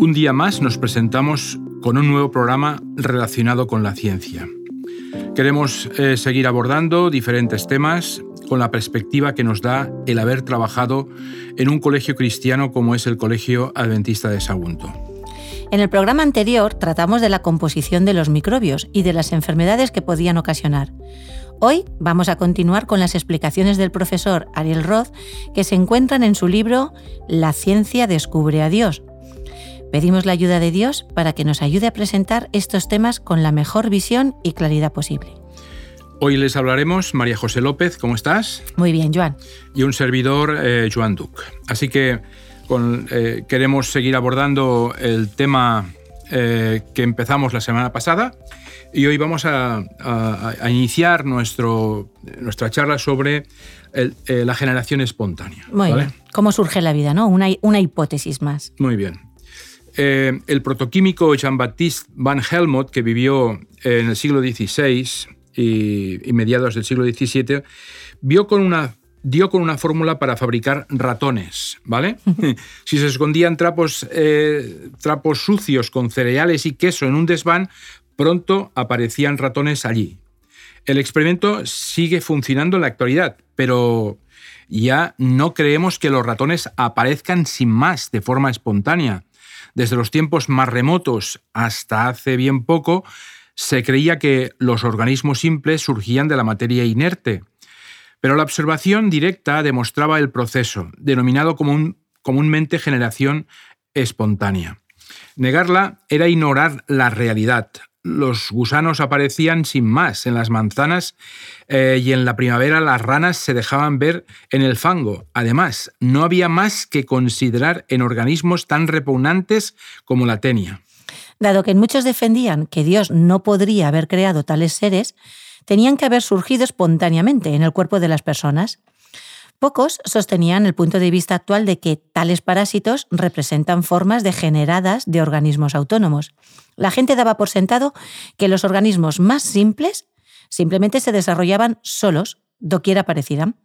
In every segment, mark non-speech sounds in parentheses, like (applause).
Un día más nos presentamos con un nuevo programa relacionado con la ciencia. Queremos eh, seguir abordando diferentes temas con la perspectiva que nos da el haber trabajado en un colegio cristiano como es el Colegio Adventista de Sagunto. En el programa anterior tratamos de la composición de los microbios y de las enfermedades que podían ocasionar. Hoy vamos a continuar con las explicaciones del profesor Ariel Roth que se encuentran en su libro La ciencia descubre a Dios. Pedimos la ayuda de Dios para que nos ayude a presentar estos temas con la mejor visión y claridad posible. Hoy les hablaremos María José López, ¿cómo estás? Muy bien, Joan. Y un servidor, eh, Joan Duc. Así que eh, queremos seguir abordando el tema eh, que empezamos la semana pasada y hoy vamos a, iniciar nuestro, nuestra charla sobre eh, la generación espontánea. Muy bien. ¿Cómo surge la vida? ¿no? Una, una hipótesis más. Muy bien. Eh, el protoquímico Jean-Baptiste Van Helmont, que vivió en el siglo XVI y, y mediados del siglo XVII, vio con una dio con una fórmula para fabricar ratones, ¿vale? (laughs) si se escondían trapos, eh, trapos sucios con cereales y queso en un desván, pronto aparecían ratones allí. El experimento sigue funcionando en la actualidad, pero ya no creemos que los ratones aparezcan sin más, de forma espontánea. Desde los tiempos más remotos hasta hace bien poco, se creía que los organismos simples surgían de la materia inerte. Pero la observación directa demostraba el proceso, denominado comúnmente generación espontánea. Negarla era ignorar la realidad, los gusanos aparecían sin más en las manzanas eh, y en la primavera las ranas se dejaban ver en el fango. Además, no había más que considerar en organismos tan repugnantes como la tenia. Dado que muchos defendían que Dios no podría haber creado tales seres, tenían que haber surgido espontáneamente en el cuerpo de las personas. Pocos sostenían el punto de vista actual de que tales parásitos representan formas degeneradas de organismos autónomos. La gente daba por sentado que los organismos más simples simplemente se desarrollaban solos, doquiera aparecieran.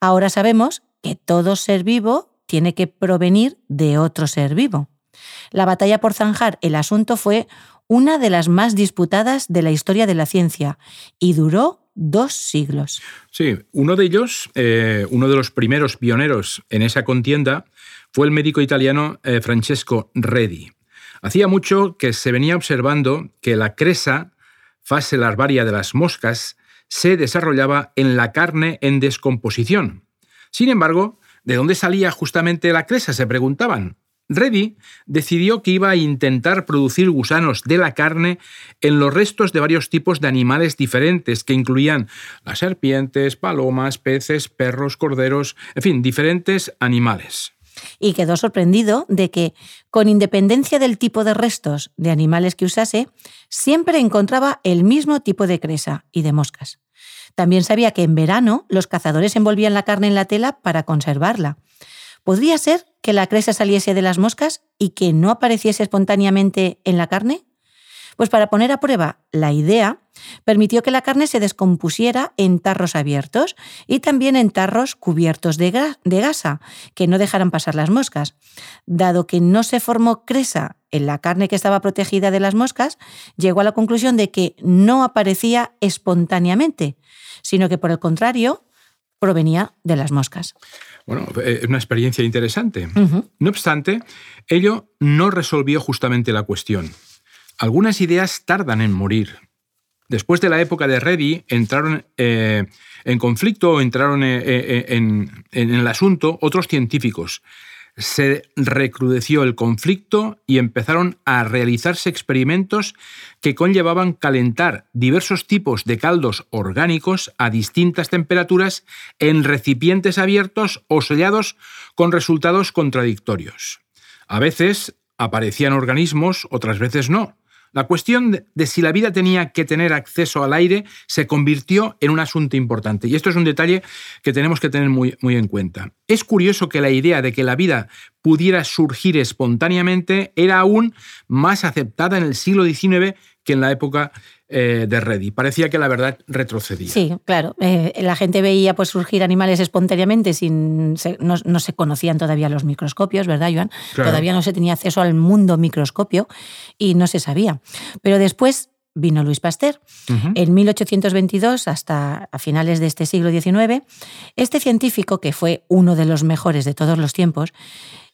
Ahora sabemos que todo ser vivo tiene que provenir de otro ser vivo. La batalla por zanjar el asunto fue una de las más disputadas de la historia de la ciencia y duró dos siglos. Sí, uno de ellos, eh, uno de los primeros pioneros en esa contienda, fue el médico italiano eh, Francesco Redi. Hacía mucho que se venía observando que la cresa, fase larvaria de las moscas, se desarrollaba en la carne en descomposición. Sin embargo, ¿de dónde salía justamente la cresa? se preguntaban. Reddy decidió que iba a intentar producir gusanos de la carne en los restos de varios tipos de animales diferentes, que incluían las serpientes, palomas, peces, perros, corderos, en fin, diferentes animales. Y quedó sorprendido de que, con independencia del tipo de restos de animales que usase, siempre encontraba el mismo tipo de cresa y de moscas. También sabía que en verano los cazadores envolvían la carne en la tela para conservarla. ¿Podría ser que la cresa saliese de las moscas y que no apareciese espontáneamente en la carne? Pues para poner a prueba la idea, permitió que la carne se descompusiera en tarros abiertos y también en tarros cubiertos de, gasa, que no dejaran pasar las moscas. Dado que no se formó cresa en la carne que estaba protegida de las moscas, llegó a la conclusión de que no aparecía espontáneamente, sino que por el contrario provenía de las moscas. Bueno, es una experiencia interesante. No obstante, ello no resolvió justamente la cuestión. Algunas ideas tardan en morir. Después de la época de Reddy, entraron eh, en conflicto o entraron eh, eh, en el asunto otros científicos, se recrudeció el conflicto y empezaron a realizarse experimentos que conllevaban calentar diversos tipos de caldos orgánicos a distintas temperaturas en recipientes abiertos o sellados con resultados contradictorios. A veces aparecían organismos, otras veces no. La cuestión de si la vida tenía que tener acceso al aire se convirtió en un asunto importante. Y esto es un detalle que tenemos que tener muy, en cuenta. Es curioso que la idea de que la vida pudiera surgir espontáneamente era aún más aceptada en el siglo XIX que en la época eh, de Reddy. Parecía que la verdad retrocedía. Sí, claro. Eh, la gente veía pues, surgir animales espontáneamente, sin, no, se conocían todavía los microscopios, ¿verdad, Joan? Todavía no se tenía acceso al mundo microscopio y no se sabía. Pero después vino Luis Pasteur. En 1822, hasta a finales de este siglo XIX, este científico, que fue uno de los mejores de todos los tiempos,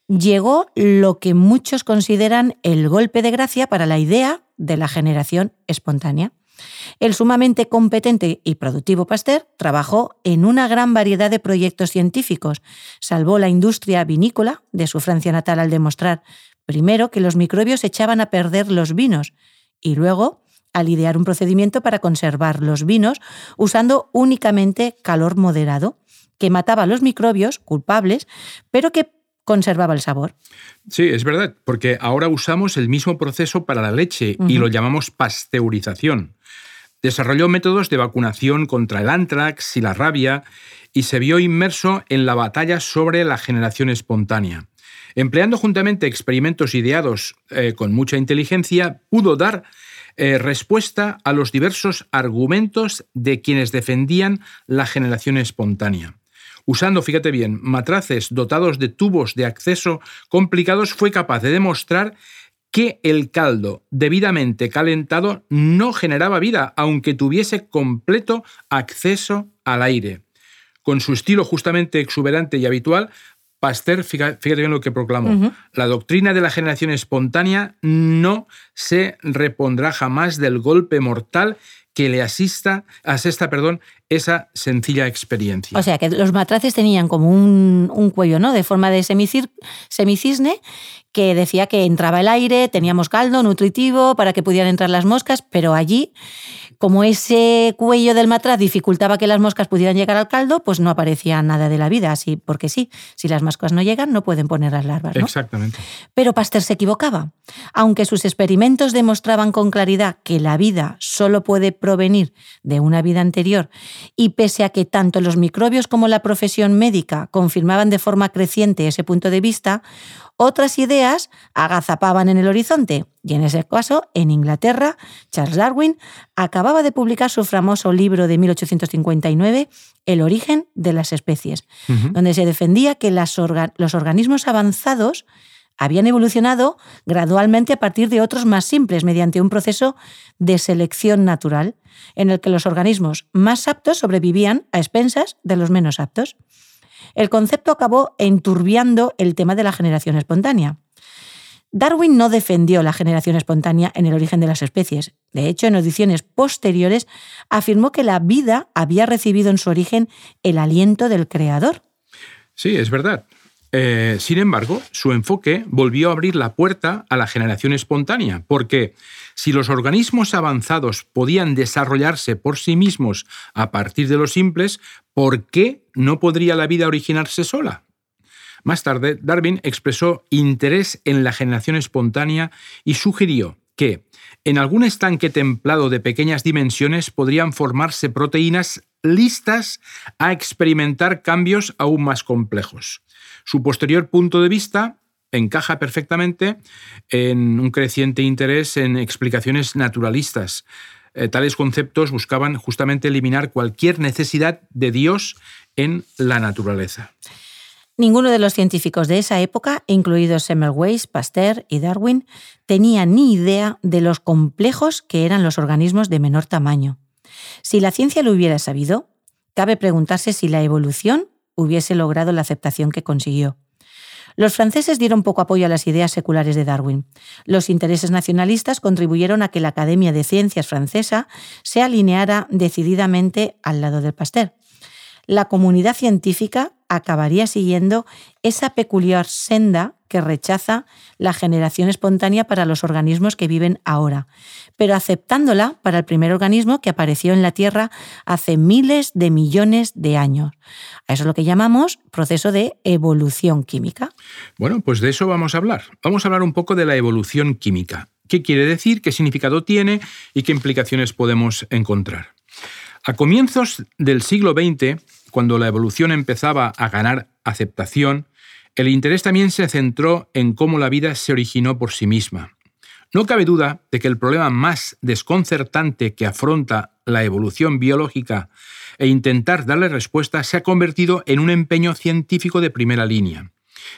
llegó lo que muchos consideran el golpe de gracia para la idea de la generación espontánea. El sumamente competente y productivo Pasteur trabajó en una gran variedad de proyectos científicos. Salvó la industria vinícola de su Francia natal al demostrar, primero, que los microbios echaban a perder los vinos y luego al idear un procedimiento para conservar los vinos usando únicamente calor moderado, que mataba a los microbios culpables, pero que conservaba el sabor. Sí, es verdad, porque ahora usamos el mismo proceso para la leche y lo llamamos pasteurización. Desarrolló métodos de vacunación contra el antrax y la rabia y se vio inmerso en la batalla sobre la generación espontánea. Empleando juntamente experimentos ideados eh, con mucha inteligencia, pudo dar eh, respuesta a los diversos argumentos de quienes defendían la generación espontánea usando, fíjate bien, matraces dotados de tubos de acceso complicados, fue capaz de demostrar que el caldo debidamente calentado no generaba vida, aunque tuviese completo acceso al aire. Con su estilo justamente exuberante y habitual, Pasteur, fíjate bien lo que proclamó, la doctrina de la generación espontánea no se repondrá jamás del golpe mortal que le asista, asesta perdón, esa sencilla experiencia. O sea, que los matraces tenían como un, cuello, ¿no? De forma de semicisne, que decía que entraba el aire, teníamos caldo nutritivo para que pudieran entrar las moscas, pero allí como ese cuello del matraz dificultaba que las moscas pudieran llegar al caldo, pues no aparecía nada de la vida, así porque sí, si las moscas no llegan no pueden poner las larvas. Exactamente. Pero Pasteur se equivocaba. Aunque sus experimentos demostraban con claridad que la vida solo puede provenir de una vida anterior, y pese a que tanto los microbios como la profesión médica confirmaban de forma creciente ese punto de vista, otras ideas agazapaban en el horizonte, y en ese caso, en Inglaterra, Charles Darwin acababa de publicar su famoso libro de 1859, El origen de las especies, donde se defendía que los organismos avanzados habían evolucionado gradualmente a partir de otros más simples mediante un proceso de selección natural, en el que los organismos más aptos sobrevivían a expensas de los menos aptos el concepto acabó enturbiando el tema de la generación espontánea. Darwin no defendió la generación espontánea en el origen de las especies. De hecho, en ediciones posteriores afirmó que la vida había recibido en su origen el aliento del creador. Sí, es verdad. Eh, sin embargo, su enfoque volvió a abrir la puerta a la generación espontánea, porque si los organismos avanzados podían desarrollarse por sí mismos a partir de los simples, ¿por qué no podría la vida originarse sola? Más tarde, Darwin expresó interés en la generación espontánea y sugirió que en algún estanque templado de pequeñas dimensiones podrían formarse proteínas listas a experimentar cambios aún más complejos. Su posterior punto de vista encaja perfectamente en un creciente interés en explicaciones naturalistas. Eh, tales conceptos buscaban justamente eliminar cualquier necesidad de Dios en la naturaleza. Ninguno de los científicos de esa época, incluidos Semmelweis, Pasteur y Darwin, tenía ni idea de los complejos que eran los organismos de menor tamaño. Si la ciencia lo hubiera sabido, cabe preguntarse si la evolución hubiese logrado la aceptación que consiguió. Los franceses dieron poco apoyo a las ideas seculares de Darwin. Los intereses nacionalistas contribuyeron a que la Academia de Ciencias francesa se alineara decididamente al lado del Pasteur. La comunidad científica acabaría siguiendo esa peculiar senda que rechaza la generación espontánea para los organismos que viven ahora, pero aceptándola para el primer organismo que apareció en la Tierra hace miles de millones de años. Eso es lo que llamamos proceso de evolución química. Bueno, pues de eso vamos a hablar. Vamos a hablar un poco de la evolución química. ¿Qué quiere decir? ¿Qué significado tiene? ¿Y qué implicaciones podemos encontrar? A comienzos del siglo XX, cuando la evolución empezaba a ganar aceptación, el interés también se centró en cómo la vida se originó por sí misma. No cabe duda de que el problema más desconcertante que afronta la evolución biológica e intentar darle respuesta se ha convertido en un empeño científico de primera línea.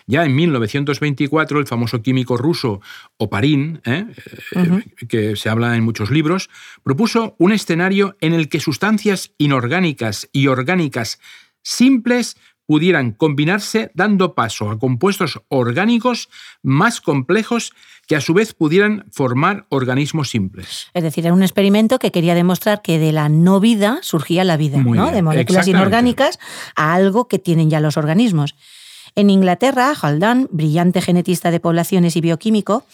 Ya en 1924, el famoso químico ruso Oparin, ¿eh? Eh, que se habla en muchos libros, propuso un escenario en el que sustancias inorgánicas y orgánicas simples pudieran combinarse dando paso a compuestos orgánicos más complejos que a su vez pudieran formar organismos simples. Es decir, era un experimento que quería demostrar que de la no vida surgía la vida, ¿no? de moléculas inorgánicas a algo que tienen ya los organismos. En Inglaterra, Haldane, brillante genetista de poblaciones y bioquímico,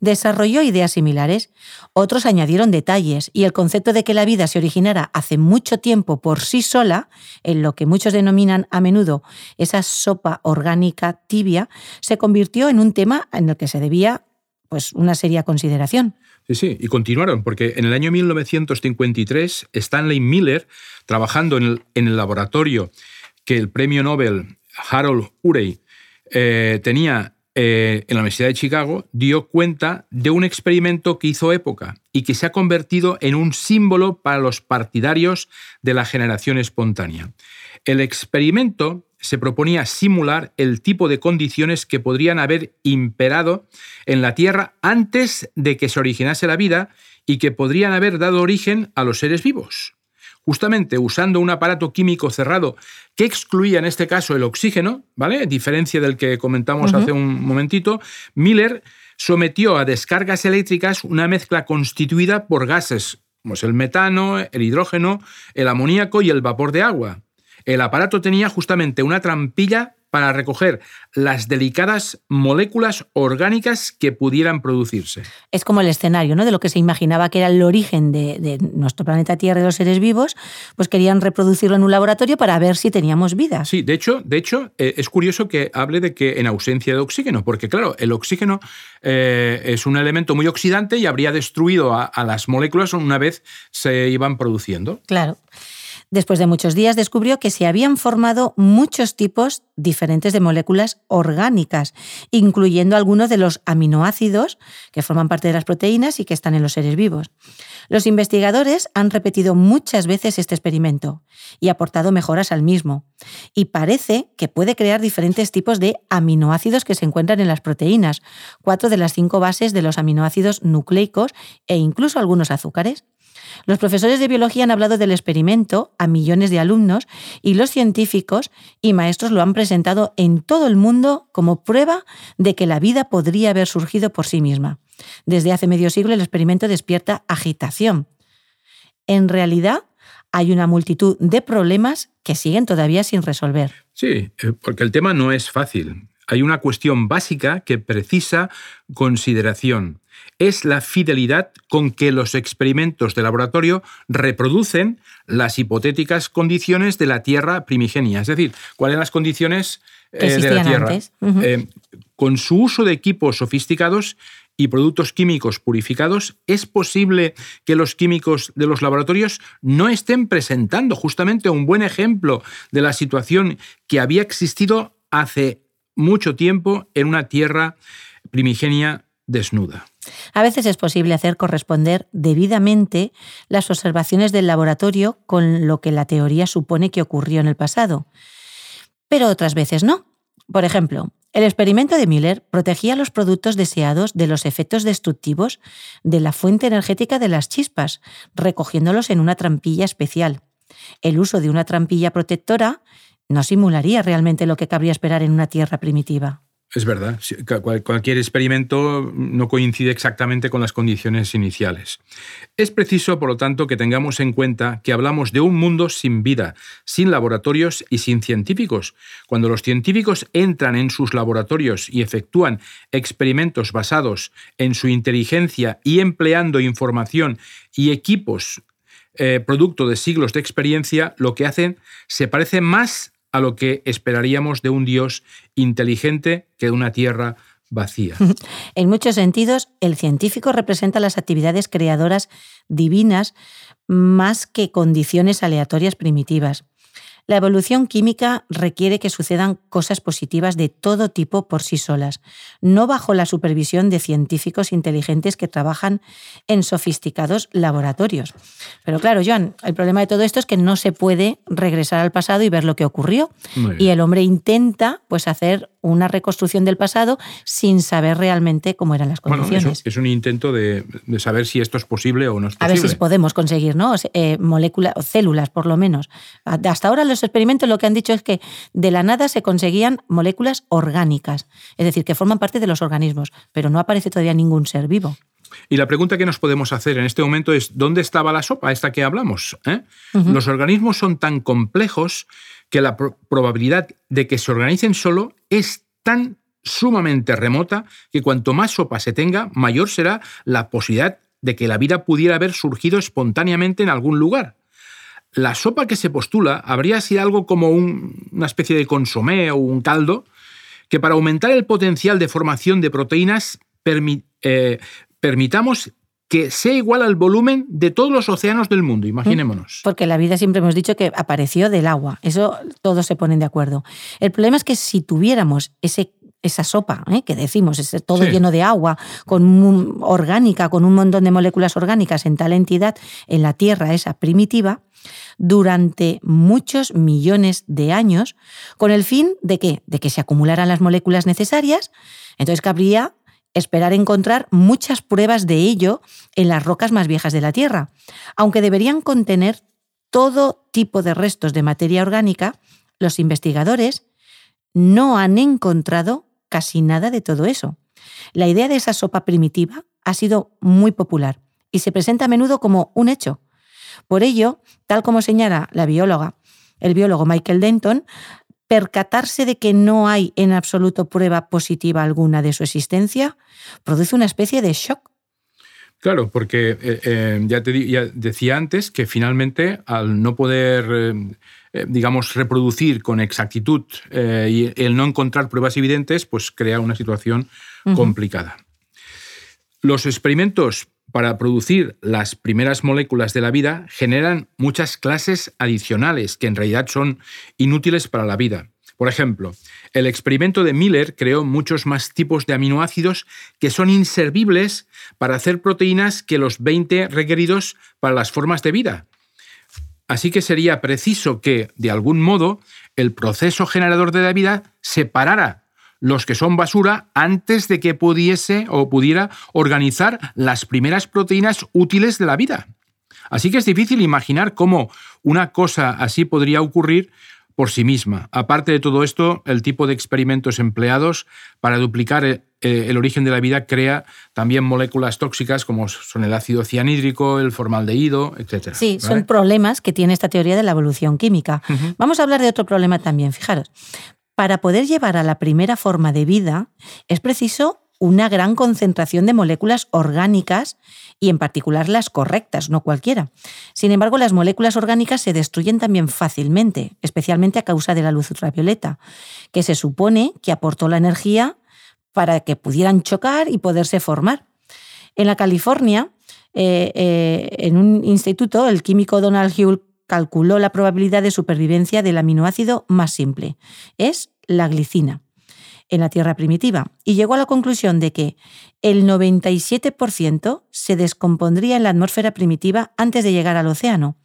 desarrolló ideas similares. Otros añadieron detalles y el concepto de que la vida se originara hace mucho tiempo por sí sola, en lo que muchos denominan a menudo esa sopa orgánica tibia, se convirtió en un tema en el que se debía pues, una seria consideración. Sí, sí, y continuaron, porque en el año 1953 Stanley Miller, trabajando en el, en el laboratorio que el premio Nobel Harold Urey eh, tenía eh, en la Universidad de Chicago, dio cuenta de un experimento que hizo época y que se ha convertido en un símbolo para los partidarios de la generación espontánea. El experimento se proponía simular el tipo de condiciones que podrían haber imperado en la Tierra antes de que se originase la vida y que podrían haber dado origen a los seres vivos justamente usando un aparato químico cerrado que excluía en este caso el oxígeno, ¿vale? diferencia del que comentamos hace un momentito, Miller sometió a descargas eléctricas una mezcla constituida por gases, como es el metano, el hidrógeno, el amoníaco y el vapor de agua. El aparato tenía justamente una trampilla para recoger las delicadas moléculas orgánicas que pudieran producirse. Es como el escenario ¿no? de lo que se imaginaba que era el origen de, nuestro planeta Tierra y de los seres vivos, pues querían reproducirlo en un laboratorio para ver si teníamos vida. Sí, de hecho, de hecho eh, es curioso que hable de que en ausencia de oxígeno, porque claro, el oxígeno eh, es un elemento muy oxidante y habría destruido a, a las moléculas una vez se iban produciendo. Claro. Después de muchos días descubrió que se habían formado muchos tipos diferentes de moléculas orgánicas, incluyendo algunos de los aminoácidos que forman parte de las proteínas y que están en los seres vivos. Los investigadores han repetido muchas veces este experimento y aportado mejoras al mismo, y parece que puede crear diferentes tipos de aminoácidos que se encuentran en las proteínas, cuatro de las cinco bases de los aminoácidos nucleicos e incluso algunos azúcares. Los profesores de biología han hablado del experimento a millones de alumnos y los científicos y maestros lo han presentado en todo el mundo como prueba de que la vida podría haber surgido por sí misma. Desde hace medio siglo el experimento despierta agitación. En realidad, hay una multitud de problemas que siguen todavía sin resolver. Sí, eh, porque el tema no es fácil. Hay una cuestión básica que precisa consideración es la fidelidad con que los experimentos de laboratorio reproducen las hipotéticas condiciones de la Tierra primigenia. Es decir, cuáles son las condiciones eh, de la Tierra. Eh, con su uso de equipos sofisticados y productos químicos purificados, es posible que los químicos de los laboratorios no estén presentando justamente un buen ejemplo de la situación que había existido hace mucho tiempo en una Tierra primigenia desnuda. A veces es posible hacer corresponder debidamente las observaciones del laboratorio con lo que la teoría supone que ocurrió en el pasado, pero otras veces no. Por ejemplo, el experimento de Miller protegía los productos deseados de los efectos destructivos de la fuente energética de las chispas, recogiéndolos en una trampilla especial. El uso de una trampilla protectora no simularía realmente lo que cabría esperar en una Tierra primitiva. Es verdad, cualquier experimento no coincide exactamente con las condiciones iniciales. Es preciso, por lo tanto, que tengamos en cuenta que hablamos de un mundo sin vida, sin laboratorios y sin científicos. Cuando los científicos entran en sus laboratorios y efectúan experimentos basados en su inteligencia y empleando información y equipos eh, producto de siglos de experiencia, lo que hacen se parece más a lo que esperaríamos de un Dios inteligente que de una tierra vacía. (laughs) En muchos sentidos, el científico representa las actividades creadoras divinas más que condiciones aleatorias primitivas. La evolución química requiere que sucedan cosas positivas de todo tipo por sí solas, no bajo la supervisión de científicos inteligentes que trabajan en sofisticados laboratorios. Pero claro, Joan, el problema de todo esto es que no se puede regresar al pasado y ver lo que ocurrió. Y el hombre intenta pues hacer una reconstrucción del pasado sin saber realmente cómo eran las condiciones. es un intento de, saber si esto es posible o no es posible. A ver si podemos conseguir, ¿no? Eh, moléculas, células, por lo menos. Hasta ahora los experimentos lo que han dicho es que de la nada se conseguían moléculas orgánicas, es decir, que forman parte de los organismos, pero no aparece todavía ningún ser vivo. Y la pregunta que nos podemos hacer en este momento es, ¿dónde estaba la sopa esta que hablamos? Eh? Los organismos son tan complejos que la probabilidad de que se organicen solo es tan sumamente remota que cuanto más sopa se tenga, mayor será la posibilidad de que la vida pudiera haber surgido espontáneamente en algún lugar. La sopa que se postula habría sido algo como una especie de consomé o un caldo que para aumentar el potencial de formación de proteínas eh, permitamos que sea igual al volumen de todos los océanos del mundo, imaginémonos. Porque la vida siempre hemos dicho que apareció del agua, eso todos se ponen de acuerdo. El problema es que si tuviéramos ese esa sopa ¿eh? que decimos, es todo lleno de agua, con orgánica, con un montón de moléculas orgánicas en tal entidad, en la Tierra esa primitiva, durante muchos millones de años, con el fin de que, de que se acumularan las moléculas necesarias, entonces cabría esperar encontrar muchas pruebas de ello en las rocas más viejas de la Tierra, aunque deberían contener todo tipo de restos de materia orgánica, los investigadores no han encontrado casi nada de todo eso. La idea de esa sopa primitiva ha sido muy popular y se presenta a menudo como un hecho. Por ello, tal como señala la bióloga, el biólogo Michael Denton, percatarse de que no hay en absoluto prueba positiva alguna de su existencia produce una especie de shock. Claro, porque eh, eh, ya te decía antes que finalmente al no poder, eh, digamos, reproducir con exactitud y el no encontrar pruebas evidentes, pues crea una situación complicada. Los experimentos para producir las primeras moléculas de la vida generan muchas clases adicionales que en realidad son inútiles para la vida. Por ejemplo, el experimento de Miller creó muchos más tipos de aminoácidos que son inservibles para hacer proteínas que los 20 requeridos para las formas de vida. Así que sería preciso que, de algún modo, el proceso generador de la vida separara los que son basura antes de que pudiese o pudiera organizar las primeras proteínas útiles de la vida. Así que es difícil imaginar cómo una cosa así podría ocurrir por sí misma. Aparte de todo esto, el tipo de experimentos empleados para duplicar eh, el origen de la vida crea también moléculas tóxicas como son el ácido cianhídrico, el formaldehído, etc. Sí, son problemas que tiene esta teoría de la evolución química. Vamos a hablar de otro problema también, fijaros. Para poder llevar a la primera forma de vida es preciso una gran concentración de moléculas orgánicas y en particular las correctas, no cualquiera. Sin embargo, las moléculas orgánicas se destruyen también fácilmente, especialmente a causa de la luz ultravioleta, que se supone que aportó la energía para que pudieran chocar y poderse formar. En la California, eh, eh, en un instituto, el químico Donald Hull calculó la probabilidad de supervivencia del aminoácido más simple. Es la glicina en la Tierra primitiva y llegó a la conclusión de que el 97% se descompondría en la atmósfera primitiva antes de llegar al océano,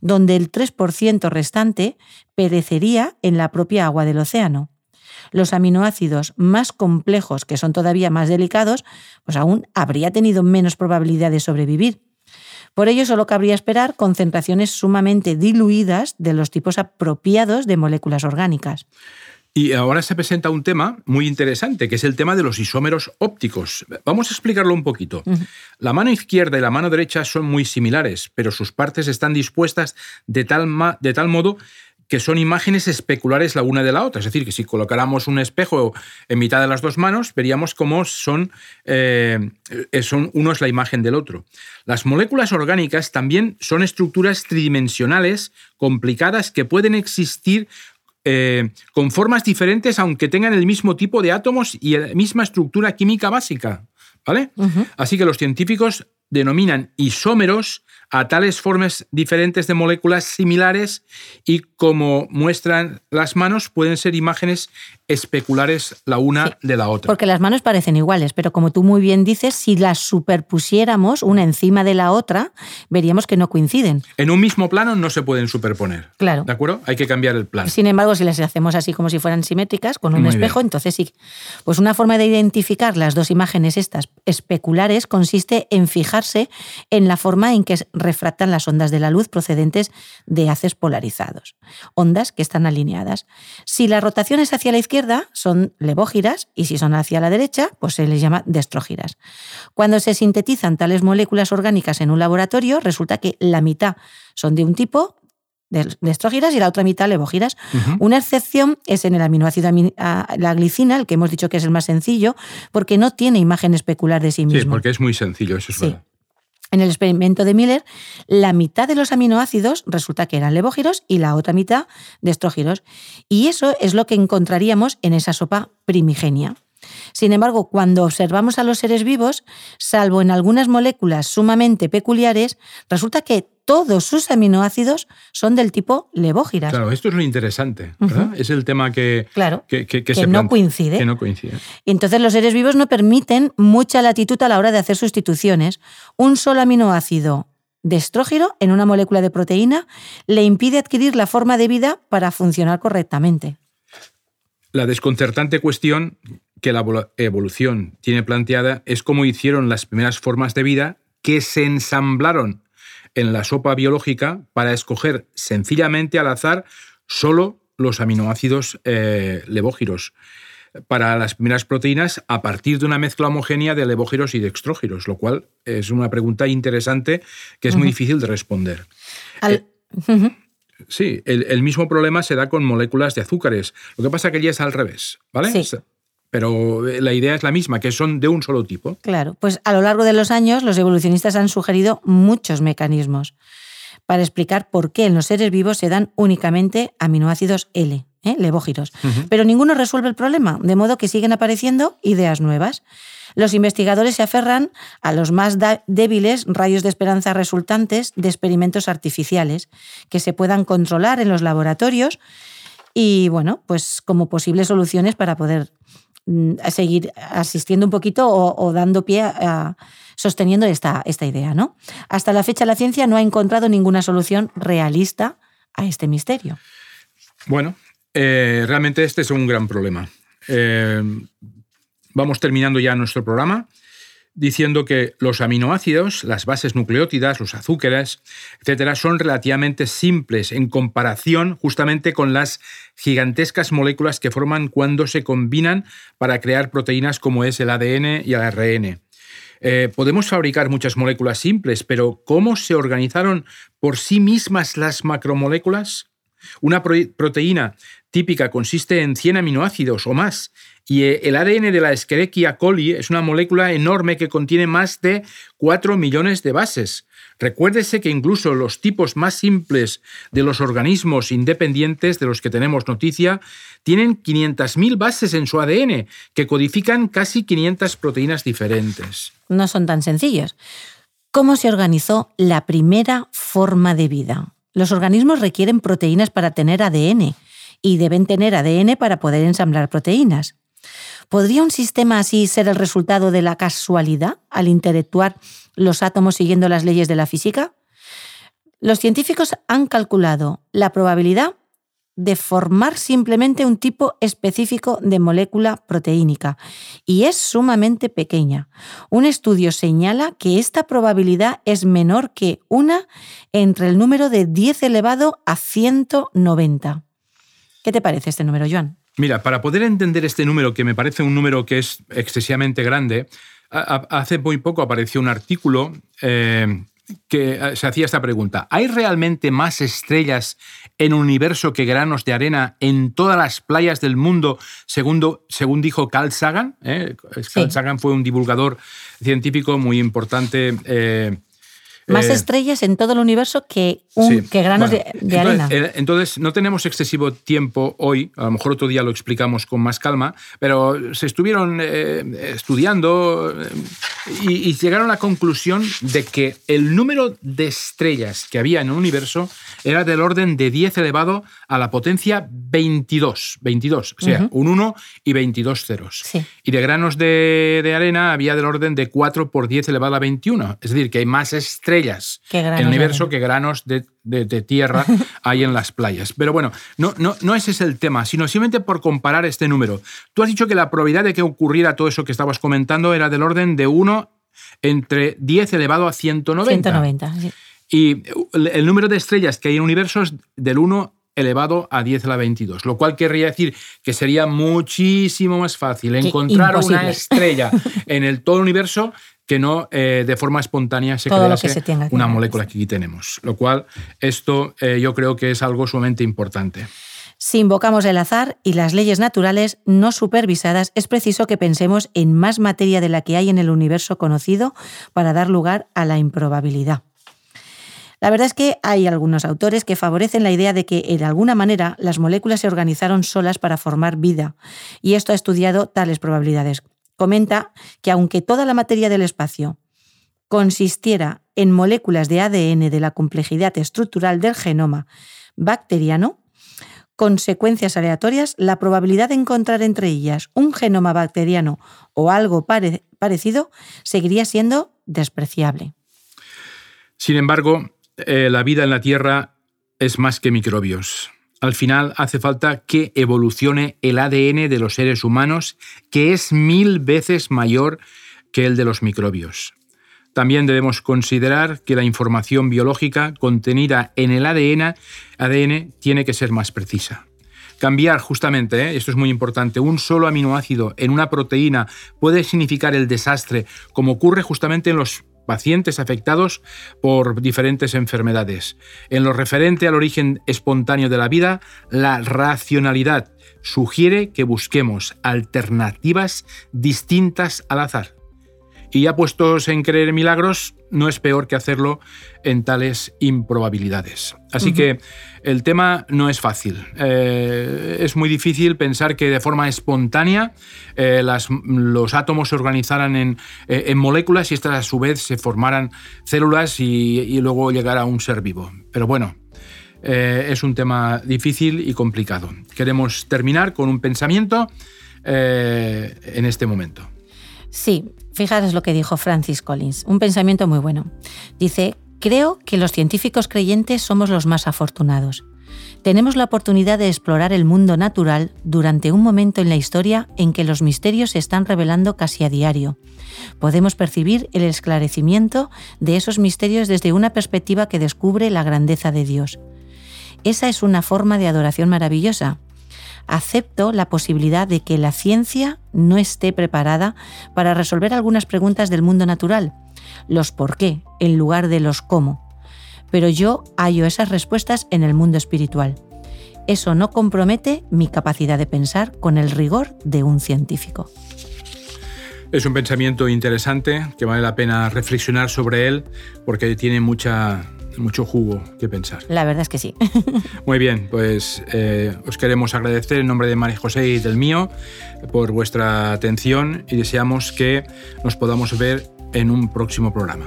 donde el 3% restante perecería en la propia agua del océano. Los aminoácidos más complejos, que son todavía más delicados, pues aún habría tenido menos probabilidad de sobrevivir. Por ello, solo cabría esperar concentraciones sumamente diluidas de los tipos apropiados de moléculas orgánicas. Y ahora se presenta un tema muy interesante, que es el tema de los isómeros ópticos. Vamos a explicarlo un poquito. La mano izquierda y la mano derecha son muy similares, pero sus partes están dispuestas de tal, de tal modo que son imágenes especulares la una de la otra. Es decir, que si colocáramos un espejo en mitad de las dos manos, veríamos cómo son, eh, son uno es la imagen del otro. Las moléculas orgánicas también son estructuras tridimensionales complicadas que pueden existir eh, con formas diferentes aunque tengan el mismo tipo de átomos y la misma estructura química básica. ¿Vale? Así que los científicos denominan isómeros a tales formas diferentes de moléculas similares y como muestran las manos pueden ser imágenes especulares la una de la otra. Porque las manos parecen iguales, pero como tú muy bien dices, si las superpusiéramos una encima de la otra, veríamos que no coinciden. En un mismo plano no se pueden superponer. Claro. ¿De acuerdo? Hay que cambiar el plano. Sin embargo, si las hacemos así como si fueran simétricas, con un espejo, entonces sí. Pues una forma de identificar las dos imágenes estas especulares consiste en fijarse en la forma en que refractan las ondas de la luz procedentes de haces polarizados. Ondas que están alineadas. Si la rotación es hacia la izquierda, son levógiras y si son hacia la derecha, pues se les llama destrógiras. Cuando se sintetizan tales moléculas orgánicas en un laboratorio, resulta que la mitad son de un tipo, destrógiras y la otra mitad levógiras. Una excepción es en el aminoácido la glicina, el que hemos dicho que es el más sencillo, porque no tiene imagen especular de sí mismo. Sí, porque es muy sencillo, eso es verdad. En el experimento de Miller, la mitad de los aminoácidos resulta que eran levógiros y la otra mitad de estrógiros. Y eso es lo que encontraríamos en esa sopa primigenia. Sin embargo, cuando observamos a los seres vivos, salvo en algunas moléculas sumamente peculiares, resulta que todos sus aminoácidos son del tipo levógiras. Claro, esto es lo interesante, ¿verdad? Es el tema que, claro, que, no coincide. Que no coincide. Y entonces los seres vivos no permiten mucha latitud a la hora de hacer sustituciones. Un solo aminoácido de estrógeno en una molécula de proteína le impide adquirir la forma de vida para funcionar correctamente. La desconcertante cuestión que la evolución tiene planteada es cómo hicieron las primeras formas de vida que se ensamblaron en la sopa biológica para escoger sencillamente al azar solo los aminoácidos eh, levógiros para las primeras proteínas a partir de una mezcla homogénea de levógiros y de extrógiros, lo cual es una pregunta interesante que es muy difícil de responder. Eh, sí, el, mismo problema se da con moléculas de azúcares. Lo que pasa que ya es al revés, ¿vale? Pero eh, la idea es la misma, que son de un solo tipo. Claro, pues a lo largo de los años los evolucionistas han sugerido muchos mecanismos para explicar por qué en los seres vivos se dan únicamente aminoácidos L, ¿eh? levógiros, pero ninguno resuelve el problema, de modo que siguen apareciendo ideas nuevas. Los investigadores se aferran a los más débiles rayos de esperanza resultantes de experimentos artificiales que se puedan controlar en los laboratorios y, bueno, pues como posibles soluciones para poder a seguir asistiendo un poquito o, dando pie a, sosteniendo esta, esta idea. ¿no? Hasta la fecha la ciencia no ha encontrado ninguna solución realista a este misterio. Bueno, eh, realmente este es un gran problema. Eh, vamos terminando ya nuestro programa diciendo que los aminoácidos, las bases nucleótidas, los azúcares, etcétera, son relativamente simples en comparación justamente con las gigantescas moléculas que forman cuando se combinan para crear proteínas como es el ADN y el ARN. Eh, podemos fabricar muchas moléculas simples, pero ¿cómo se organizaron por sí mismas las macromoléculas? Una proteína típica consiste en 100 aminoácidos o más y eh, el ADN de la Escherichia coli es una molécula enorme que contiene más de 4 millones de bases. Recuérdese que incluso los tipos más simples de los organismos independientes de los que tenemos noticia tienen 500.000 bases en su ADN, que codifican casi 500 proteínas diferentes. No son tan sencillos. ¿Cómo se organizó la primera forma de vida? Los organismos requieren proteínas para tener ADN y deben tener ADN para poder ensamblar proteínas. ¿Podría un sistema así ser el resultado de la casualidad al interactuar los átomos siguiendo las leyes de la física? Los científicos han calculado la probabilidad de formar simplemente un tipo específico de molécula proteínica y es sumamente pequeña. Un estudio señala que esta probabilidad es menor que una entre el número de 10 elevado a 190. ¿Qué te parece este número, Joan? Mira, para poder entender este número, que me parece un número que es excesivamente grande, hace muy poco apareció un artículo eh, que eh, se hacía esta pregunta. ¿Hay realmente más estrellas en un universo que granos de arena en todas las playas del mundo, según, según dijo Carl Sagan? Eh, Carl Sagan fue un divulgador científico muy importante más eh, estrellas en todo el universo que, que granos de, arena. Eh, entonces, no tenemos excesivo tiempo hoy, a lo mejor otro día lo explicamos con más calma, pero se estuvieron eh, estudiando y, llegaron a la conclusión de que el número de estrellas que había en el universo era del orden de 10 elevado a la potencia 22, 22 o sea, un 1 y 22 ceros. Y de granos de, arena había del orden de 4 por 10 elevado a 21, es decir, que hay más estrellas en el universo que granos de, tierra (laughs) hay en las playas. Pero bueno, no, no, no ese es el tema, sino simplemente por comparar este número. Tú has dicho que la probabilidad de que ocurriera todo eso que estabas comentando era del orden de 1 entre 10 elevado a 190. 190, sí. Y el número de estrellas que hay en el universo es del 1 elevado a 10 a la 22, lo cual querría decir que sería muchísimo más fácil encontrar una estrella (laughs) en el todo el universo que no eh, de forma espontánea se crease una molécula que aquí tenemos. Lo cual, esto eh, yo creo que es algo sumamente importante. Si invocamos el azar y las leyes naturales no supervisadas, es preciso que pensemos en más materia de la que hay en el universo conocido para dar lugar a la improbabilidad. La verdad es que hay algunos autores que favorecen la idea de que, de alguna manera, las moléculas se organizaron solas para formar vida, y esto ha estudiado tales probabilidades. Comenta que aunque toda la materia del espacio consistiera en moléculas de ADN de la complejidad estructural del genoma bacteriano, consecuencias aleatorias, la probabilidad de encontrar entre ellas un genoma bacteriano o algo parecido seguiría siendo despreciable. Sin embargo, eh, la vida en la Tierra es más que microbios. Al final hace falta que evolucione el ADN de los seres humanos, que es mil veces mayor que el de los microbios. También debemos considerar que la información biológica contenida en el ADN, tiene que ser más precisa. Cambiar justamente, ¿eh? esto es muy importante, un solo aminoácido en una proteína puede significar el desastre, como ocurre justamente en los pacientes afectados por diferentes enfermedades. En lo referente al origen espontáneo de la vida, la racionalidad sugiere que busquemos alternativas distintas al azar. Y ya puestos en creer milagros, no es peor que hacerlo en tales improbabilidades. Así que el tema no es fácil. Eh, es muy difícil pensar que de forma espontánea eh, los átomos se organizaran en, eh, en, moléculas y estas a su vez se formaran células y, y luego llegara a un ser vivo. Pero bueno, es un tema difícil y complicado. Queremos terminar con un pensamiento en este momento. Sí, Fijaros lo que dijo Francis Collins, un pensamiento muy bueno. Dice, creo que los científicos creyentes somos los más afortunados. Tenemos la oportunidad de explorar el mundo natural durante un momento en la historia en que los misterios se están revelando casi a diario. Podemos percibir el esclarecimiento de esos misterios desde una perspectiva que descubre la grandeza de Dios. Esa es una forma de adoración maravillosa, acepto la posibilidad de que la ciencia no esté preparada para resolver algunas preguntas del mundo natural, los por qué en lugar de los cómo. Pero yo hallo esas respuestas en el mundo espiritual. Eso no compromete mi capacidad de pensar con el rigor de un científico. Es un pensamiento interesante que vale la pena reflexionar sobre él porque tiene mucha mucho jugo que pensar. La verdad es que sí. (laughs) Muy bien, pues eh, os queremos agradecer en nombre de María José y del mío por vuestra atención y deseamos que nos podamos ver en un próximo programa.